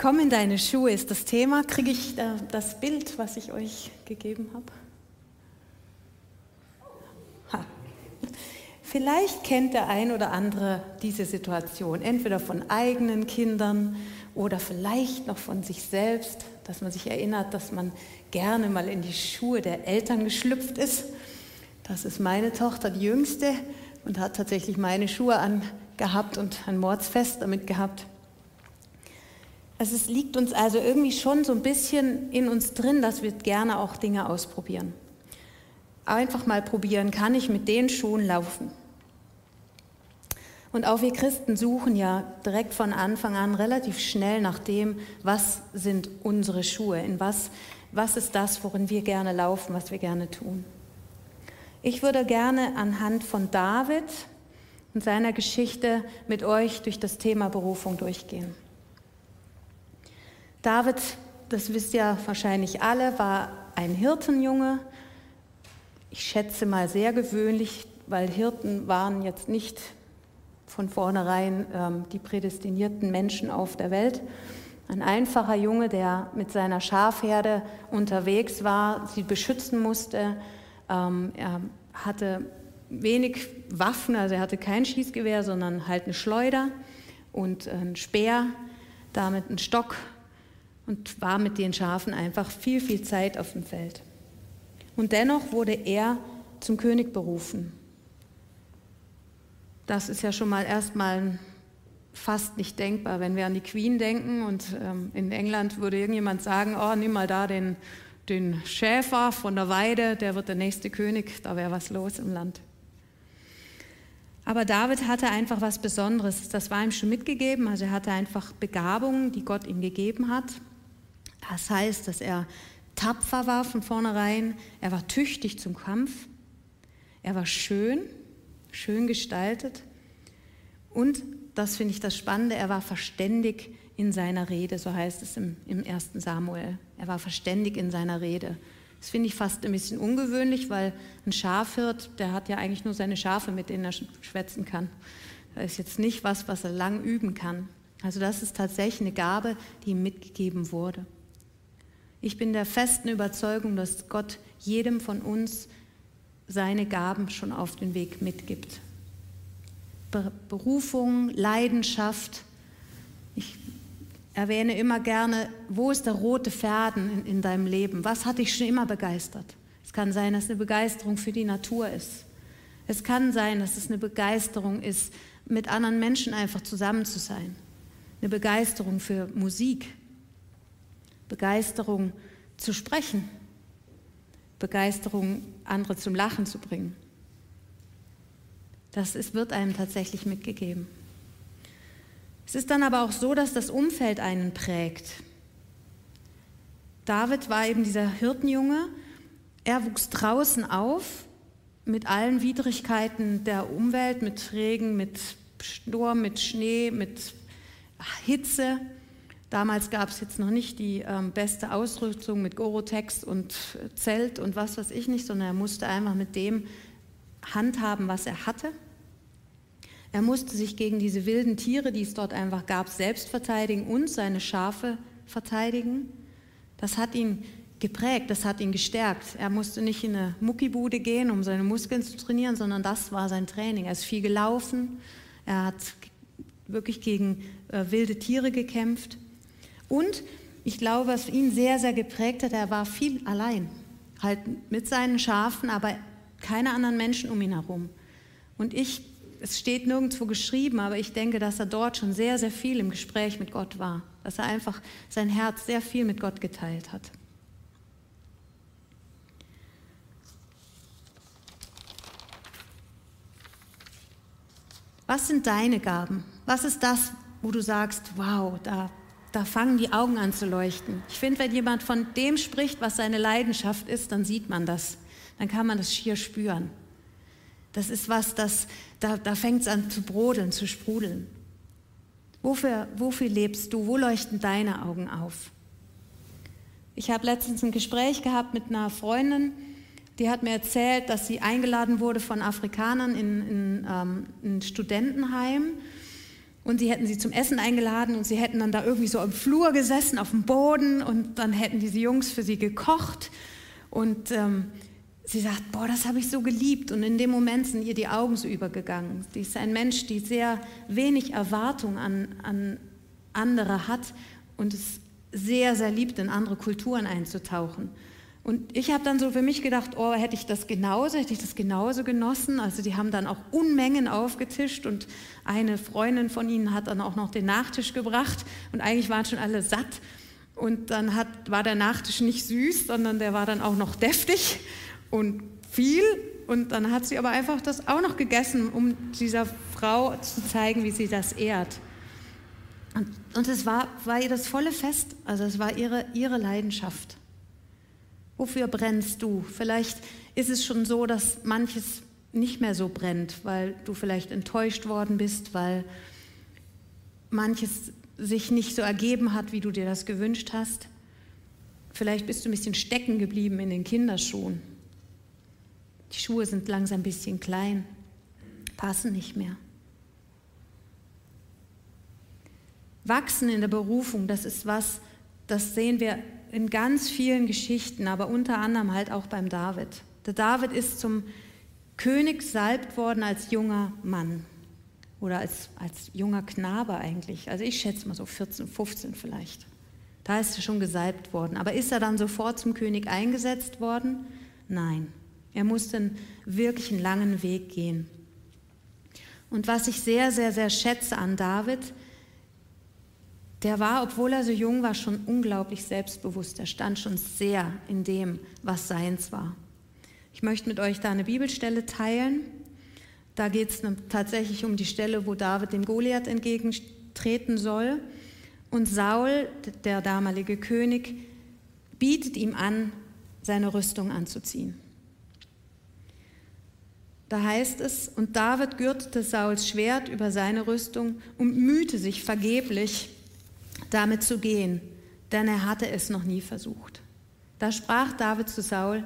Komm in deine Schuhe ist das Thema. Kriege ich das Bild, was ich euch gegeben habe? Ha. Vielleicht kennt der ein oder andere diese Situation, entweder von eigenen Kindern oder vielleicht noch von sich selbst, dass man sich erinnert, dass man gerne mal in die Schuhe der Eltern geschlüpft ist. Das ist meine Tochter, die jüngste, und hat tatsächlich meine Schuhe angehabt und ein Mordsfest damit gehabt. Also es liegt uns also irgendwie schon so ein bisschen in uns drin, dass wir gerne auch Dinge ausprobieren. Einfach mal probieren, kann ich mit den Schuhen laufen? Und auch wir Christen suchen ja direkt von Anfang an relativ schnell nach dem, was sind unsere Schuhe, in was, was ist das, worin wir gerne laufen, was wir gerne tun. Ich würde gerne anhand von David und seiner Geschichte mit euch durch das Thema Berufung durchgehen. David, das wisst ihr wahrscheinlich alle, war ein Hirtenjunge. Ich schätze mal sehr gewöhnlich, weil Hirten waren jetzt nicht von vornherein ähm, die prädestinierten Menschen auf der Welt. Ein einfacher Junge, der mit seiner Schafherde unterwegs war, sie beschützen musste. Ähm, er hatte wenig Waffen, also er hatte kein Schießgewehr, sondern halt eine Schleuder und einen Speer, damit einen Stock und war mit den Schafen einfach viel, viel Zeit auf dem Feld. Und dennoch wurde er zum König berufen. Das ist ja schon mal erstmal fast nicht denkbar, wenn wir an die Queen denken und ähm, in England würde irgendjemand sagen, oh, nimm mal da den, den Schäfer von der Weide, der wird der nächste König, da wäre was los im Land. Aber David hatte einfach was Besonderes, das war ihm schon mitgegeben, also er hatte einfach Begabungen, die Gott ihm gegeben hat. Das heißt, dass er tapfer war von vornherein, er war tüchtig zum Kampf, er war schön, schön gestaltet. Und, das finde ich das Spannende, er war verständig in seiner Rede, so heißt es im, ersten Samuel. Er war verständig in seiner Rede. Das finde ich fast ein bisschen ungewöhnlich, weil ein Schafhirt, der hat ja eigentlich nur seine Schafe, mit denen er schwätzen kann. Das ist jetzt nicht was, was er lang üben kann. Also das ist tatsächlich eine Gabe, die ihm mitgegeben wurde. Ich bin der festen Überzeugung, dass Gott jedem von uns seine Gaben schon auf den Weg mitgibt. Berufung, Leidenschaft. Ich erwähne immer gerne, wo ist der rote Faden in, in, deinem Leben? Was hat dich schon immer begeistert? Es kann sein, dass es eine Begeisterung für die Natur ist. Es kann sein, dass es eine Begeisterung ist, mit anderen Menschen einfach zusammen zu sein. Eine Begeisterung für Musik. Begeisterung zu sprechen. Begeisterung, andere zum Lachen zu bringen. Das ist, wird einem tatsächlich mitgegeben. Es ist dann aber auch so, dass das Umfeld einen prägt. David war eben dieser Hirtenjunge. Er wuchs draußen auf mit allen Widrigkeiten der Umwelt, mit Regen, mit Sturm, mit Schnee, mit Hitze. Damals gab es jetzt noch nicht die ähm, beste Ausrüstung mit Gorotex und Zelt und was weiß ich nicht, sondern er musste einfach mit dem handhaben, was er hatte. Er musste sich gegen diese wilden Tiere, die es dort einfach gab, selbst verteidigen und seine Schafe verteidigen. Das hat ihn geprägt, das hat ihn gestärkt. Er musste nicht in eine Muckibude gehen, um seine Muskeln zu trainieren, sondern das war sein Training. Er ist viel gelaufen, er hat wirklich gegen äh, wilde Tiere gekämpft. Und ich glaube, was ihn sehr, sehr geprägt hat, er war viel allein. Halt mit seinen Schafen, aber keine anderen Menschen um ihn herum. Und ich, es steht nirgendwo geschrieben, aber ich denke, dass er dort schon sehr, sehr viel im Gespräch mit Gott war. Dass er einfach sein Herz sehr viel mit Gott geteilt hat. Was sind deine Gaben? Was ist das, wo du sagst, wow, da da fangen die Augen an zu leuchten. Ich finde, wenn jemand von dem spricht, was seine Leidenschaft ist, dann sieht man das. Dann kann man das schier spüren. Das ist was, das, da, da fängt es an zu brodeln, zu sprudeln. Wofür, wofür lebst du? Wo leuchten deine Augen auf? Ich habe letztens ein Gespräch gehabt mit einer Freundin, die hat mir erzählt, dass sie eingeladen wurde von Afrikanern in, in, ähm, ein Studentenheim und sie hätten sie zum Essen eingeladen und sie hätten dann da irgendwie so im Flur gesessen, auf dem Boden und dann hätten diese Jungs für sie gekocht und ähm, sie sagt, boah, das habe ich so geliebt und in dem Moment sind ihr die Augen so übergegangen. Sie ist ein Mensch, die sehr wenig Erwartung an, an andere hat und es sehr, sehr liebt, in andere Kulturen einzutauchen. Und ich habe dann so für mich gedacht, oh, hätte ich das genauso, hätte ich das genauso genossen. Also die haben dann auch Unmengen aufgetischt und eine Freundin von ihnen hat dann auch noch den Nachtisch gebracht und eigentlich waren schon alle satt. Und dann hat, war der Nachtisch nicht süß, sondern der war dann auch noch deftig und viel. Und dann hat sie aber einfach das auch noch gegessen, um dieser Frau zu zeigen, wie sie das ehrt. Und, und es war, war ihr das volle Fest, also es war ihre, ihre Leidenschaft. Wofür brennst du? Vielleicht ist es schon so, dass manches nicht mehr so brennt, weil du vielleicht enttäuscht worden bist, weil manches sich nicht so ergeben hat, wie du dir das gewünscht hast. Vielleicht bist du ein bisschen stecken geblieben in den Kinderschuhen. Die Schuhe sind langsam ein bisschen klein, passen nicht mehr. Wachsen in der Berufung, das ist was, das sehen wir in ganz vielen Geschichten, aber unter anderem halt auch beim David. Der David ist zum König salbt worden als junger Mann oder als, als junger Knabe eigentlich. Also ich schätze mal so 14, 15 vielleicht. Da ist er schon gesalbt worden. Aber ist er dann sofort zum König eingesetzt worden? Nein. Er musste einen wirklich langen Weg gehen. Und was ich sehr, sehr, sehr schätze an David, der war, obwohl er so jung war, schon unglaublich selbstbewusst. Er stand schon sehr in dem, was seins war. Ich möchte mit euch da eine Bibelstelle teilen. Da geht es tatsächlich um die Stelle, wo David dem Goliath entgegentreten soll. Und Saul, der damalige König, bietet ihm an, seine Rüstung anzuziehen. Da heißt es, und David gürtete Sauls Schwert über seine Rüstung und mühte sich vergeblich, damit zu gehen, denn er hatte es noch nie versucht. Da sprach David zu Saul,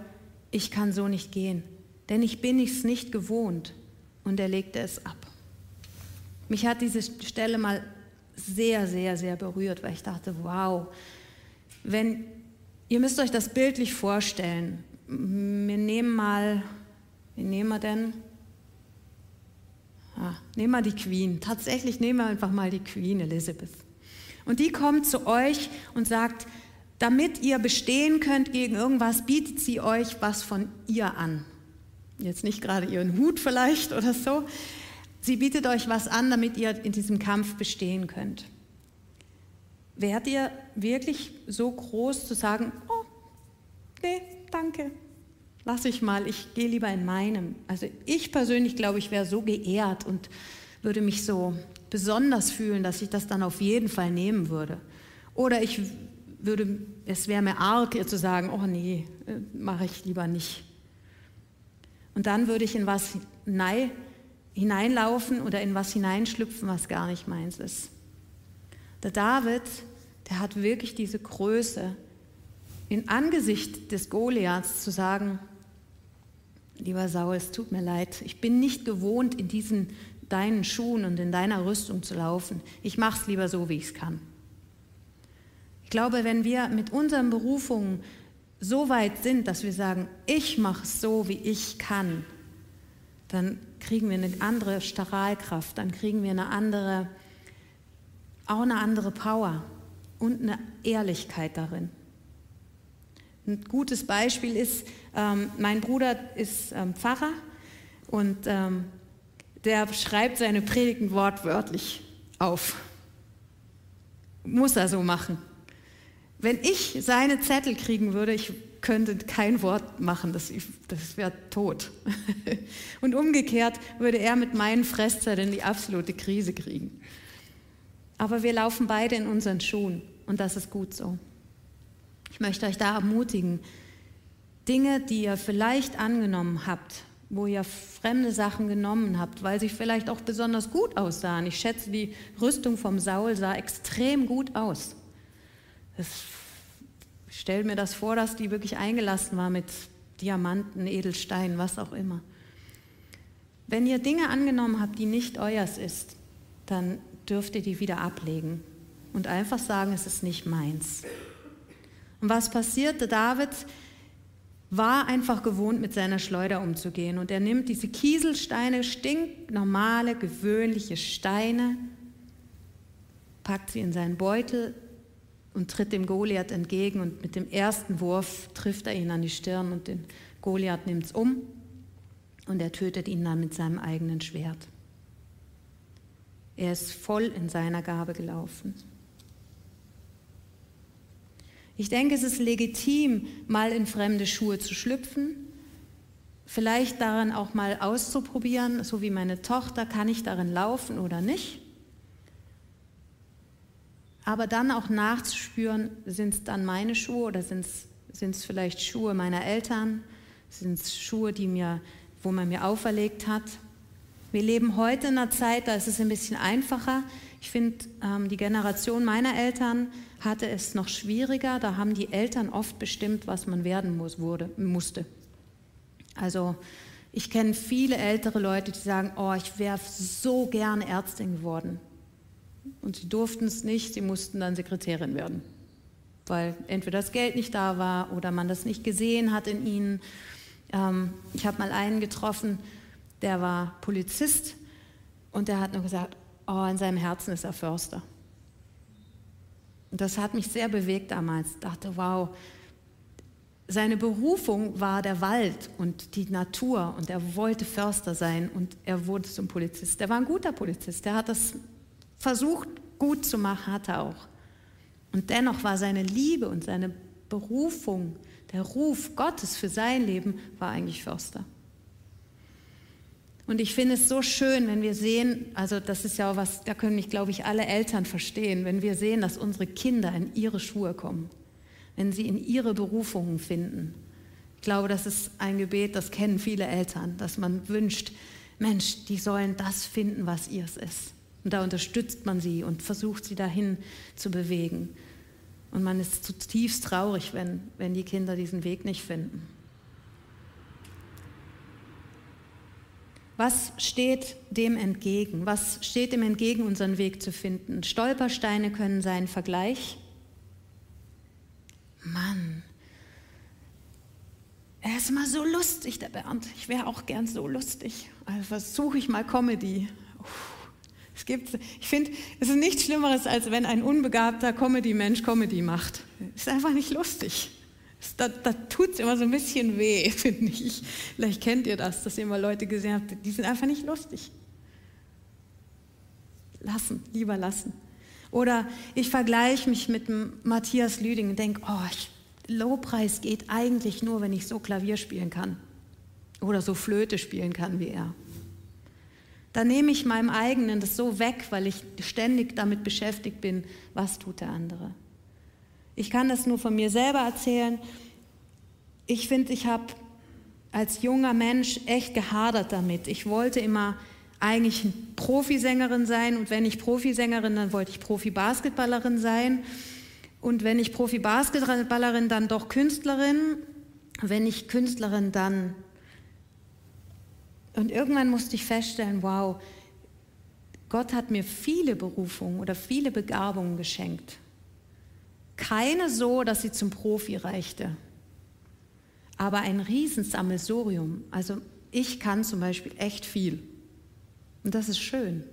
ich kann so nicht gehen, denn ich bin es nicht gewohnt. Und er legte es ab. Mich hat diese Stelle mal sehr, sehr, sehr berührt, weil ich dachte, wow, wenn, ihr müsst euch das bildlich vorstellen. Wir nehmen mal, wie nehmen wir denn? Ah, nehmen wir die Queen. Tatsächlich nehmen wir einfach mal die Queen Elizabeth. Und die kommt zu euch und sagt, damit ihr bestehen könnt gegen irgendwas, bietet sie euch was von ihr an. Jetzt nicht gerade ihren Hut vielleicht oder so. Sie bietet euch was an, damit ihr in diesem Kampf bestehen könnt. Wärt ihr wirklich so groß zu sagen, oh, nee, danke, lass ich mal, ich gehe lieber in meinem. Also ich persönlich glaube, ich wäre so geehrt und würde mich so besonders fühlen, dass ich das dann auf jeden Fall nehmen würde. Oder ich würde, es wäre mir arg, ihr zu sagen, oh nee, äh, mache ich lieber nicht. Und dann würde ich in was hineinlaufen oder in was hineinschlüpfen, was gar nicht meins ist. Der David, der hat wirklich diese Größe, in Angesicht des Goliaths zu sagen, lieber Saul, es tut mir leid, ich bin nicht gewohnt, in diesen deinen Schuhen und in deiner Rüstung zu laufen. Ich mache es lieber so, wie ich es kann. Ich glaube, wenn wir mit unseren Berufungen so weit sind, dass wir sagen, ich mache es so, wie ich kann, dann kriegen wir eine andere Strahlkraft, dann kriegen wir eine andere, auch eine andere Power und eine Ehrlichkeit darin. Ein gutes Beispiel ist, ähm, mein Bruder ist ähm, Pfarrer und ähm, der schreibt seine Predigten wortwörtlich auf. Muss er so machen. Wenn ich seine Zettel kriegen würde, ich könnte kein Wort machen, das, das wäre tot. Und umgekehrt würde er mit meinen Fresszetteln die absolute Krise kriegen. Aber wir laufen beide in unseren Schuhen und das ist gut so. Ich möchte euch da ermutigen, Dinge, die ihr vielleicht angenommen habt, wo ihr fremde Sachen genommen habt, weil sie vielleicht auch besonders gut aussahen. Ich schätze, die Rüstung vom Saul sah extrem gut aus. Ich stelle mir das vor, dass die wirklich eingelassen war mit Diamanten, Edelsteinen, was auch immer. Wenn ihr Dinge angenommen habt, die nicht euers ist, dann dürft ihr die wieder ablegen und einfach sagen, es ist nicht meins. Und was passierte? David war einfach gewohnt, mit seiner Schleuder umzugehen. Und er nimmt diese Kieselsteine, stinknormale, gewöhnliche Steine, packt sie in seinen Beutel und tritt dem Goliath entgegen. Und mit dem ersten Wurf trifft er ihn an die Stirn und den Goliath nimmt es um und er tötet ihn dann mit seinem eigenen Schwert. Er ist voll in seiner Gabe gelaufen. Ich denke, es ist legitim, mal in fremde Schuhe zu schlüpfen, vielleicht daran auch mal auszuprobieren, so wie meine Tochter, kann ich darin laufen oder nicht. Aber dann auch nachzuspüren, sind es dann meine Schuhe oder sind es vielleicht Schuhe meiner Eltern, sind es Schuhe, die mir, wo man mir auferlegt hat. Wir leben heute in einer Zeit, da ist es ein bisschen einfacher. Ich finde, ähm, die Generation meiner Eltern hatte es noch schwieriger. Da haben die Eltern oft bestimmt, was man werden muss, wurde, musste. Also ich kenne viele ältere Leute, die sagen, oh, ich wäre so gerne Ärztin geworden. Und sie durften es nicht, sie mussten dann Sekretärin werden, weil entweder das Geld nicht da war oder man das nicht gesehen hat in ihnen. Ähm, ich habe mal einen getroffen, der war Polizist und der hat nur gesagt, oh, in seinem Herzen ist er Förster. Und das hat mich sehr bewegt damals. Ich dachte, wow, seine Berufung war der Wald und die Natur und er wollte Förster sein und er wurde zum Polizist. Er war ein guter Polizist, er hat das versucht gut zu machen, hat er auch. Und dennoch war seine Liebe und seine Berufung, der Ruf Gottes für sein Leben, war eigentlich Förster. Und ich finde es so schön, wenn wir sehen, also das ist ja auch was, da können mich, glaube ich, alle Eltern verstehen, wenn wir sehen, dass unsere Kinder in ihre Schuhe kommen, wenn sie in ihre Berufungen finden. Ich glaube, das ist ein Gebet, das kennen viele Eltern, dass man wünscht, Mensch, die sollen das finden, was ihrs ist. Und da unterstützt man sie und versucht sie dahin zu bewegen. Und man ist zutiefst traurig, wenn, wenn die Kinder diesen Weg nicht finden. Was steht dem entgegen? Was steht dem entgegen, unseren Weg zu finden? Stolpersteine können sein Vergleich. Mann, er ist immer so lustig, der Bernd. Ich wäre auch gern so lustig. Also versuche ich mal Comedy. Es gibt, ich finde, es ist nichts Schlimmeres, als wenn ein unbegabter Comedy-Mensch Comedy macht. Ist einfach nicht lustig. Da, da tut es immer so ein bisschen weh, finde ich. Vielleicht kennt ihr das, dass ihr immer Leute gesehen habt, die sind einfach nicht lustig. Lassen, lieber lassen. Oder ich vergleiche mich mit Matthias Lüding und denke, oh, ich, geht eigentlich nur, wenn ich so Klavier spielen kann. Oder so Flöte spielen kann wie er. Da nehme ich meinem eigenen das so weg, weil ich ständig damit beschäftigt bin, was tut der andere. Ich kann das nur von mir selber erzählen. Ich finde, ich habe als junger Mensch echt gehadert damit. Ich wollte immer eigentlich Profisängerin sein und wenn ich Profisängerin, dann wollte ich Profi-Basketballerin sein und wenn ich Profi-Basketballerin, dann doch Künstlerin. Wenn ich Künstlerin, dann... Und irgendwann musste ich feststellen, wow, Gott hat mir viele Berufungen oder viele Begabungen geschenkt. Keine so, dass sie zum Profi reichte, aber ein Riesensammelsurium. Also ich kann zum Beispiel echt viel und das ist schön.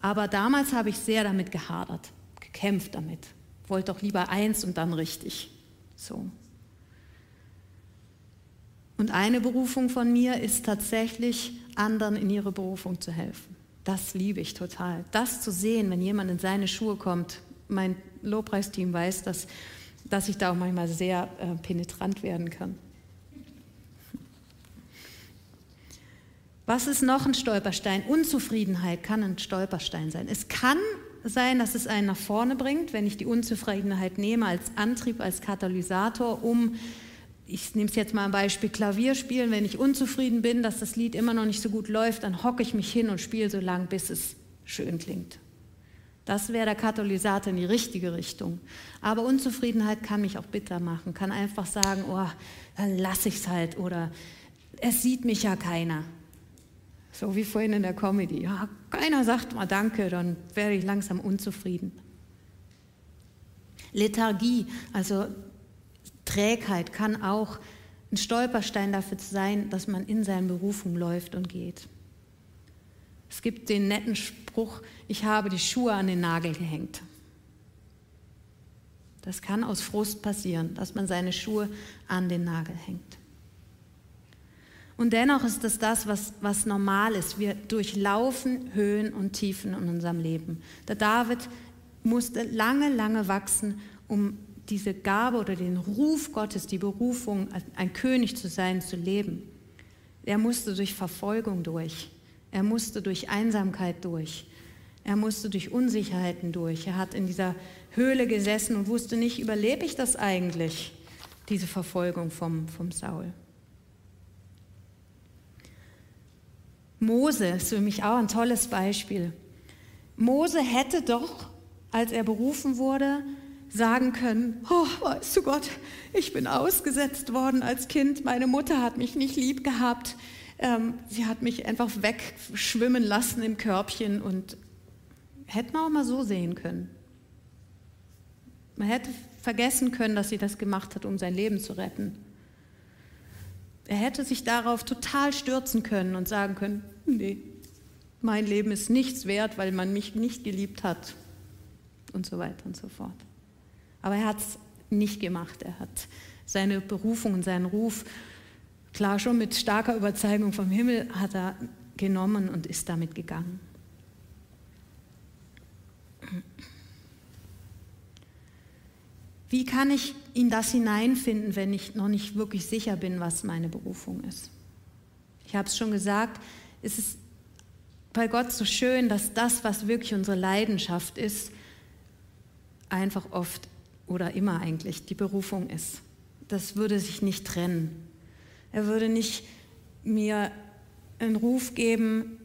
Aber damals habe ich sehr damit gehadert, gekämpft damit. Wollte doch lieber eins und dann richtig. So. Und eine Berufung von mir ist tatsächlich, anderen in ihre Berufung zu helfen. Das liebe ich total. Das zu sehen, wenn jemand in seine Schuhe kommt, mein Lobpreisteam weiß, dass, dass ich da auch manchmal sehr äh, penetrant werden kann. Was ist noch ein Stolperstein? Unzufriedenheit kann ein Stolperstein sein. Es kann sein, dass es einen nach vorne bringt, wenn ich die Unzufriedenheit nehme als Antrieb, als Katalysator, um, ich nehme es jetzt mal ein Beispiel, Klavier spielen. Wenn ich unzufrieden bin, dass das Lied immer noch nicht so gut läuft, dann hocke ich mich hin und spiele so lange, bis es schön klingt. Das wäre der Katalysator in die richtige Richtung. Aber Unzufriedenheit kann mich auch bitter machen, kann einfach sagen, oh, dann lasse ich es halt oder es sieht mich ja keiner. So wie vorhin in der Comedy. Ja, keiner sagt mal Danke, dann werde ich langsam unzufrieden. Lethargie, also Trägheit, kann auch ein Stolperstein dafür sein, dass man in seine Berufung läuft und geht. Es gibt den netten Spruch, ich habe die Schuhe an den Nagel gehängt. Das kann aus Frust passieren, dass man seine Schuhe an den Nagel hängt. Und dennoch ist das das, was, was normal ist. Wir durchlaufen Höhen und Tiefen in unserem Leben. Der David musste lange, lange wachsen, um diese Gabe oder den Ruf Gottes, die Berufung, ein König zu sein, zu leben. Er musste durch Verfolgung durch. Er musste durch Einsamkeit durch. Er musste durch Unsicherheiten durch. Er hat in dieser Höhle gesessen und wusste nicht, überlebe ich das eigentlich, diese Verfolgung vom, vom Saul. Mose ist für mich auch ein tolles Beispiel. Mose hätte doch, als er berufen wurde, sagen können, oh, weißt du Gott, ich bin ausgesetzt worden als Kind, meine Mutter hat mich nicht lieb gehabt, ähm, sie hat mich einfach wegschwimmen lassen im Körbchen und hätte man auch mal so sehen können. Man hätte vergessen können, dass sie das gemacht hat, um sein Leben zu retten. Er hätte sich darauf total stürzen können und sagen können, nee, mein Leben ist nichts wert, weil man mich nicht geliebt hat und so weiter und so fort. Aber er hat es nicht gemacht. Er hat seine Berufung und seinen Ruf, klar schon mit starker Überzeugung vom Himmel, hat er genommen und ist damit gegangen. Wie kann ich in das hineinfinden, wenn ich noch nicht wirklich sicher bin, was meine Berufung ist? Ich habe es schon gesagt, es ist bei Gott so schön, dass das, was wirklich unsere Leidenschaft ist, einfach oft oder immer eigentlich die Berufung ist. Das würde sich nicht trennen. Er würde nicht mir einen Ruf geben,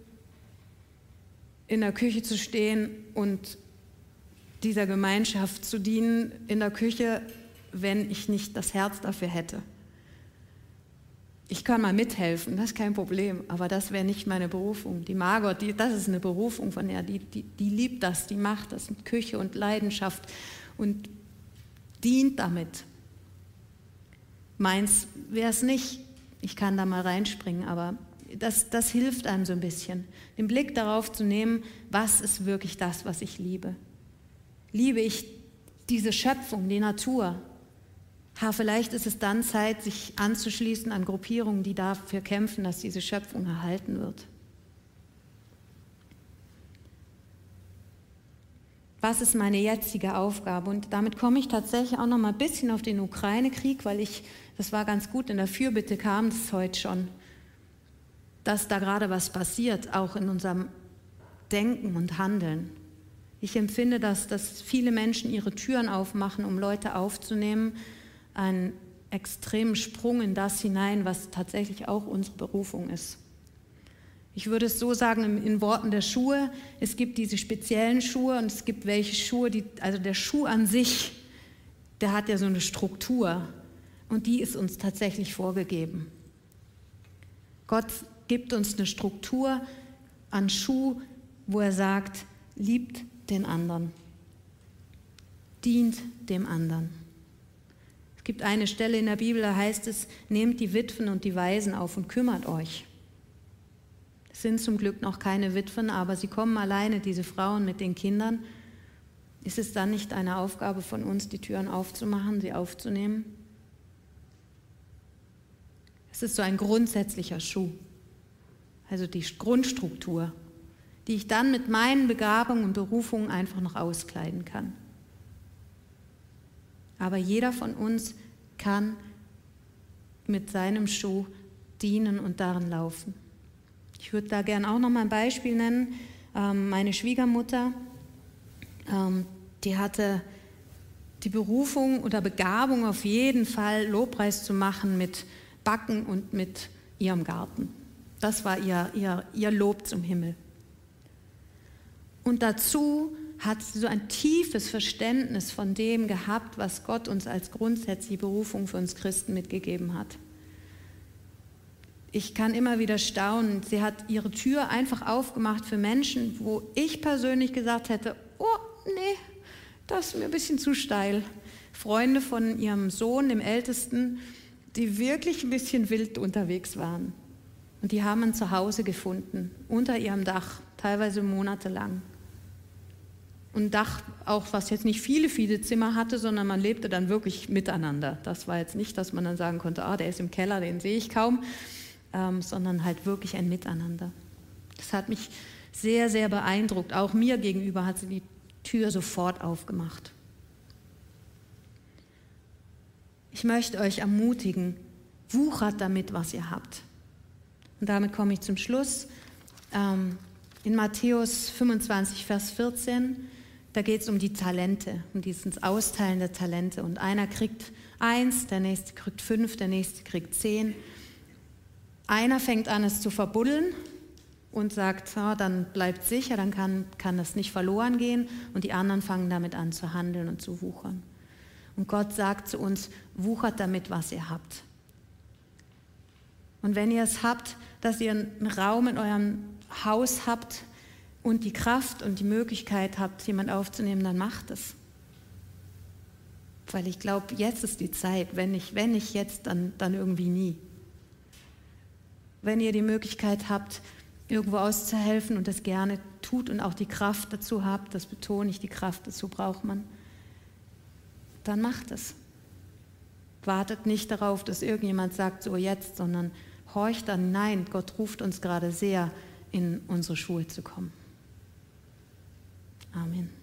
in der Küche zu stehen und dieser Gemeinschaft zu dienen in der Küche, wenn ich nicht das Herz dafür hätte. Ich kann mal mithelfen, das ist kein Problem, aber das wäre nicht meine Berufung. Die Margot, die, das ist eine Berufung von ihr, die, die, die liebt das, die macht das mit Küche und Leidenschaft und dient damit. Meins wäre es nicht, ich kann da mal reinspringen, aber das, das hilft einem so ein bisschen, den Blick darauf zu nehmen, was ist wirklich das, was ich liebe liebe ich diese Schöpfung, die Natur. Ha, vielleicht ist es dann Zeit, sich anzuschließen an Gruppierungen, die dafür kämpfen, dass diese Schöpfung erhalten wird. Was ist meine jetzige Aufgabe? Und damit komme ich tatsächlich auch noch mal ein bisschen auf den Ukraine-Krieg, weil ich, das war ganz gut, in der Fürbitte kam es heute schon, dass da gerade was passiert, auch in unserem Denken und Handeln. Ich empfinde, dass, dass viele Menschen ihre Türen aufmachen, um Leute aufzunehmen, einen extremen Sprung in das hinein, was tatsächlich auch unsere Berufung ist. Ich würde es so sagen in, in Worten der Schuhe, es gibt diese speziellen Schuhe und es gibt welche Schuhe, die, also der Schuh an sich, der hat ja so eine Struktur und die ist uns tatsächlich vorgegeben. Gott gibt uns eine Struktur an Schuh, wo er sagt, liebt den anderen. Dient dem anderen. Es gibt eine Stelle in der Bibel, da heißt es, nehmt die Witwen und die Waisen auf und kümmert euch. Es sind zum Glück noch keine Witwen, aber sie kommen alleine, diese Frauen mit den Kindern. Ist es dann nicht eine Aufgabe von uns, die Türen aufzumachen, sie aufzunehmen? Es ist so ein grundsätzlicher Schuh, also die Grundstruktur die ich dann mit meinen Begabungen und Berufungen einfach noch auskleiden kann. Aber jeder von uns kann mit seinem Schuh dienen und darin laufen. Ich würde da gerne auch noch mal ein Beispiel nennen. Ähm, meine Schwiegermutter, ähm, die hatte die Berufung oder Begabung auf jeden Fall Lobpreis zu machen mit Backen und mit ihrem Garten. Das war ihr, ihr, ihr Lob zum Himmel. Und dazu hat sie so ein tiefes Verständnis von dem gehabt, was Gott uns als grundsätzliche Berufung für uns Christen mitgegeben hat. ich kann immer wieder staunen. Sie hat ihre Tür einfach aufgemacht für Menschen, wo ich persönlich gesagt hätte, oh nee, das ist mir ein bisschen zu steil. Freunde von ihrem Sohn, dem Ältesten, die wirklich ein bisschen wild unterwegs waren. Und die haben ein Zuhause gefunden, unter ihrem Dach, teilweise monatelang. Und Dach, auch was jetzt nicht viele, viele Zimmer hatte, sondern man lebte dann wirklich miteinander. Das war jetzt nicht, dass man dann sagen konnte, ah, der ist im Keller, den sehe ich kaum, ähm, sondern halt wirklich ein Miteinander. Das hat mich sehr, sehr beeindruckt. Auch mir gegenüber hat sie die Tür sofort aufgemacht. Ich möchte euch ermutigen, wuchert damit, was ihr habt. Und damit komme ich zum Schluss. Ähm, in Matthäus 25, Vers 14, da geht es um die Talente, um dieses Austeilen der Talente. Und einer kriegt eins, der nächste kriegt fünf, der nächste kriegt zehn. Einer fängt an, es zu verbuddeln und sagt, oh, dann bleibt sicher, dann kann, kann das nicht verloren gehen. Und die anderen fangen damit an zu handeln und zu wuchern. Und Gott sagt zu uns, wuchert damit, was ihr habt. Und wenn ihr es habt, dass ihr einen Raum in eurem Haus habt und die Kraft und die Möglichkeit habt, jemand aufzunehmen, dann macht es. Weil ich glaube, jetzt ist die Zeit. Wenn nicht, wenn nicht jetzt, dann, dann irgendwie nie wenn ihr die Möglichkeit habt, irgendwo auszuhelfen und das gerne tut und auch die Kraft dazu habt, das betone ich, die Kraft dazu braucht man, dann macht es. Wartet nicht darauf, dass irgendjemand sagt, so jetzt, sondern horcht dann, nein, Gott ruft uns gerade sehr, in unsere Schuhe zu kommen. Amen.